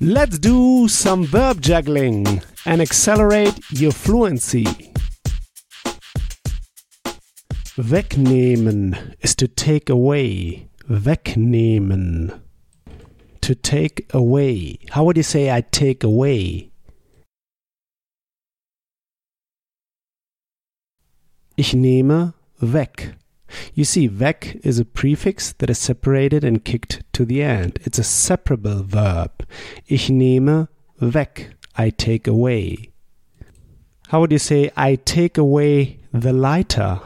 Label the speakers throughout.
Speaker 1: Let's do some verb juggling and accelerate your fluency. Wegnehmen is to take away. Wegnehmen. To take away. How would you say I take away? Ich nehme weg. You see, weg is a prefix that is separated and kicked to the end. It's a separable verb. Ich nehme weg. I take away. How would you say, I take away the lighter?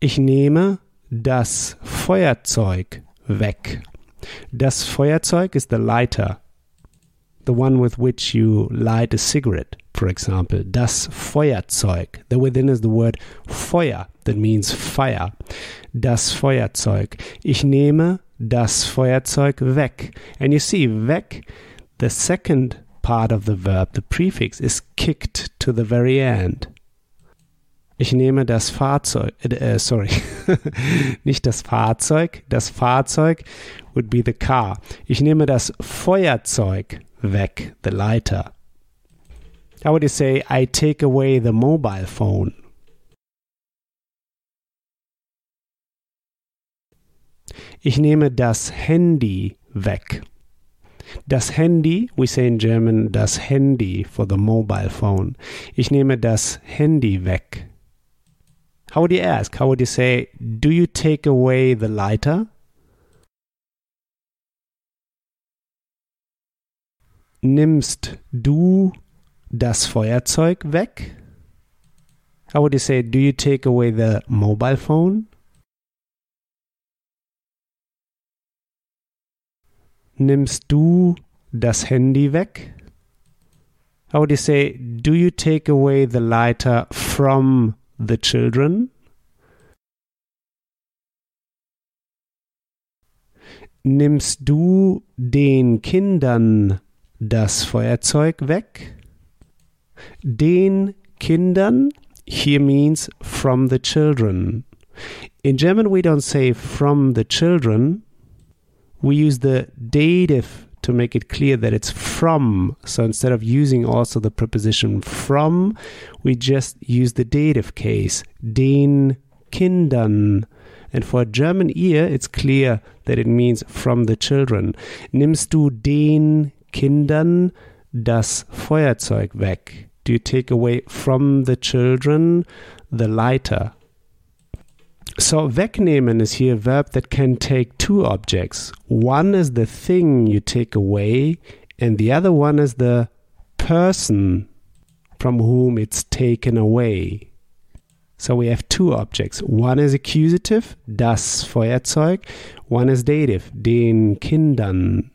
Speaker 1: Ich nehme das Feuerzeug weg. Das Feuerzeug is the lighter the one with which you light a cigarette, for example. Das Feuerzeug. The within is the word Feuer, that means fire. Das Feuerzeug. Ich nehme das Feuerzeug weg. And you see, weg, the second part of the verb, the prefix, is kicked to the very end. Ich nehme das Fahrzeug, äh, äh sorry, nicht das Fahrzeug, das Fahrzeug would be the car. Ich nehme das Feuerzeug weg, the lighter. How would you say, I take away the mobile phone? Ich nehme das Handy weg. Das Handy, we say in German das Handy for the mobile phone. Ich nehme das Handy weg. How would you ask? How would you say, do you take away the lighter? nimmst du das Feuerzeug weg? How would you say, do you take away the mobile phone? Nimmst du das Handy weg? How would you say, do you take away the lighter from the children? Nimmst du den Kindern das Feuerzeug weg. Den Kindern here means from the children. In German, we don't say from the children. We use the dative to make it clear that it's from. So instead of using also the preposition from, we just use the dative case. Den Kindern. And for a German ear, it's clear that it means from the children. Nimmst du den Kindern das Feuerzeug weg? Do you take away from the children the lighter? So, wegnehmen is here a verb that can take two objects. One is the thing you take away, and the other one is the person from whom it's taken away. So we have two objects. One is accusative, das Feuerzeug. One is dative, den Kindern.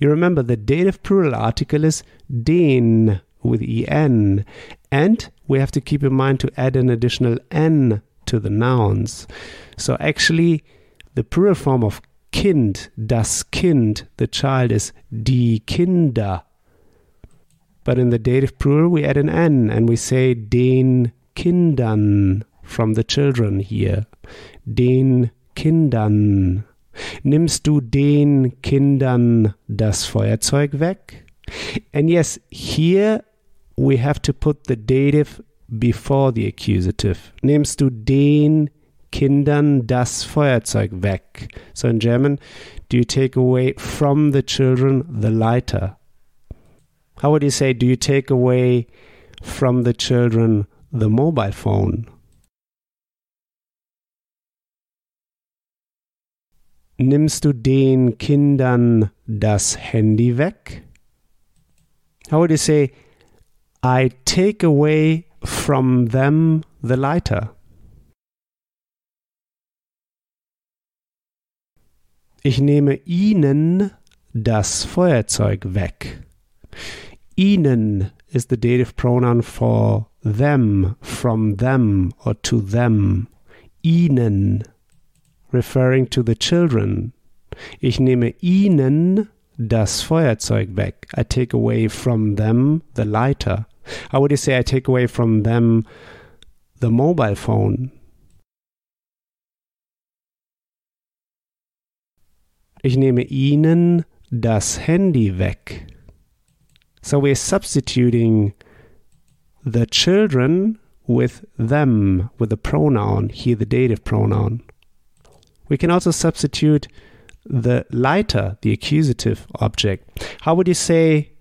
Speaker 1: You remember the dative plural article is den with en, and we have to keep in mind to add an additional n to the nouns. So actually, the plural form of Kind, das Kind, the child is die Kinder. But in the dative plural, we add an n and we say den Kindern from the children here. Den Kindern. Nimmst du den Kindern das Feuerzeug weg? And yes, here we have to put the dative before the accusative. Nimmst du den Kindern das Feuerzeug weg? So in German, do you take away from the children the lighter? How would you say, do you take away from the children the mobile phone? Nimmst du den Kindern das Handy weg? How would you say, I take away from them the lighter? Ich nehme ihnen das Feuerzeug weg. Ihnen is the dative pronoun for them, from them, or to them. Ihnen referring to the children. Ich nehme ihnen das Feuerzeug weg. I take away from them the lighter. How would you say I take away from them the mobile phone? Ich nehme ihnen das Handy weg. So we're substituting the children with them, with the pronoun, here the dative pronoun. We can also substitute the Leiter, the accusative object. How would you say,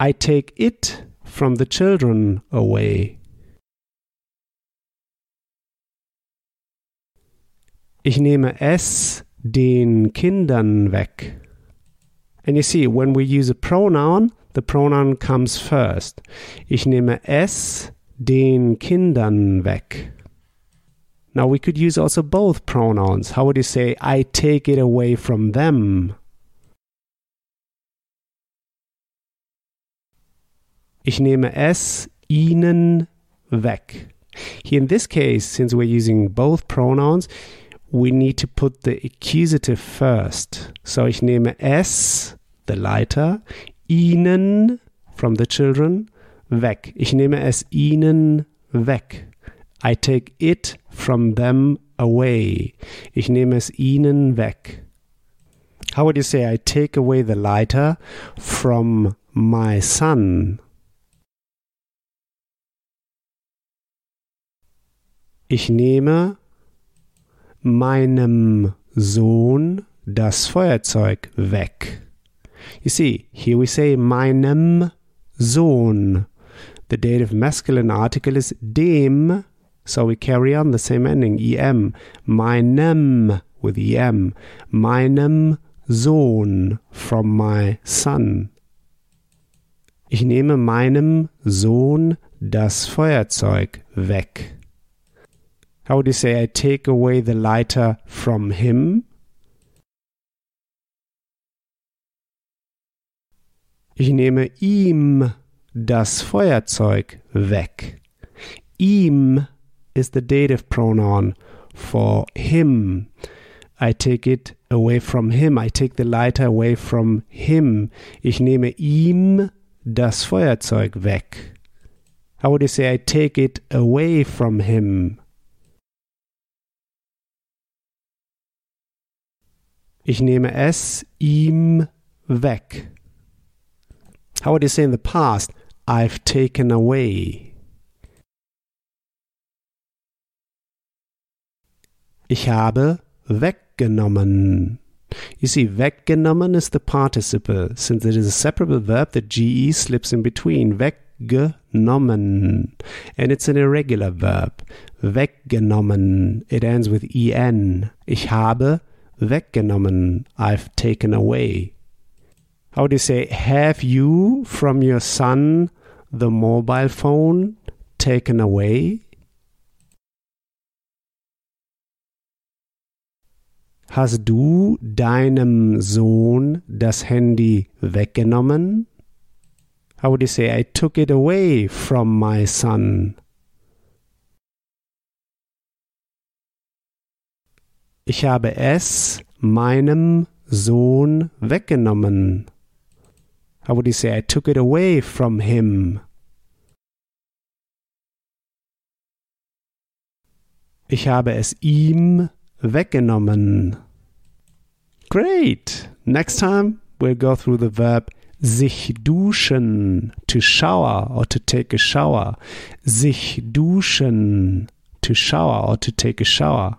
Speaker 1: I take it from the children away? Ich nehme es den Kindern weg. And you see, when we use a pronoun, the pronoun comes first. Ich nehme es den Kindern weg. Now we could use also both pronouns. How would you say, I take it away from them? Ich nehme es ihnen weg. Here in this case, since we're using both pronouns, we need to put the accusative first. So ich nehme es, the Leiter, ihnen, from the children, weg. Ich nehme es ihnen weg. I take it from them away. Ich nehme es ihnen weg. How would you say I take away the lighter from my son? Ich nehme meinem Sohn das Feuerzeug weg. You see, here we say meinem Sohn. The dative masculine article is dem so we carry on the same ending, em. Meinem with em. Meinem Sohn from my son. Ich nehme meinem Sohn das Feuerzeug weg. How would you say I take away the lighter from him? Ich nehme ihm das Feuerzeug weg. Ihm is the dative pronoun for him. I take it away from him. I take the lighter away from him. Ich nehme ihm das Feuerzeug weg. How would you say I take it away from him? Ich nehme es ihm weg. How would you say in the past? I've taken away. Ich habe weggenommen. You see, weggenommen is the participle, since it is a separable verb, the GE slips in between. Weggenommen. And it's an irregular verb. Weggenommen. It ends with en. Ich habe weggenommen. I've taken away. How do you say, have you from your son the mobile phone taken away? Hast du deinem Sohn das Handy weggenommen? How would you say, I took it away from my son? Ich habe es meinem Sohn weggenommen. How would you say, I took it away from him? Ich habe es ihm weggenommen. Great! Next time we'll go through the verb sich duschen, to shower or to take a shower. Sich duschen, to shower or to take a shower.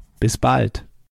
Speaker 1: Bis bald.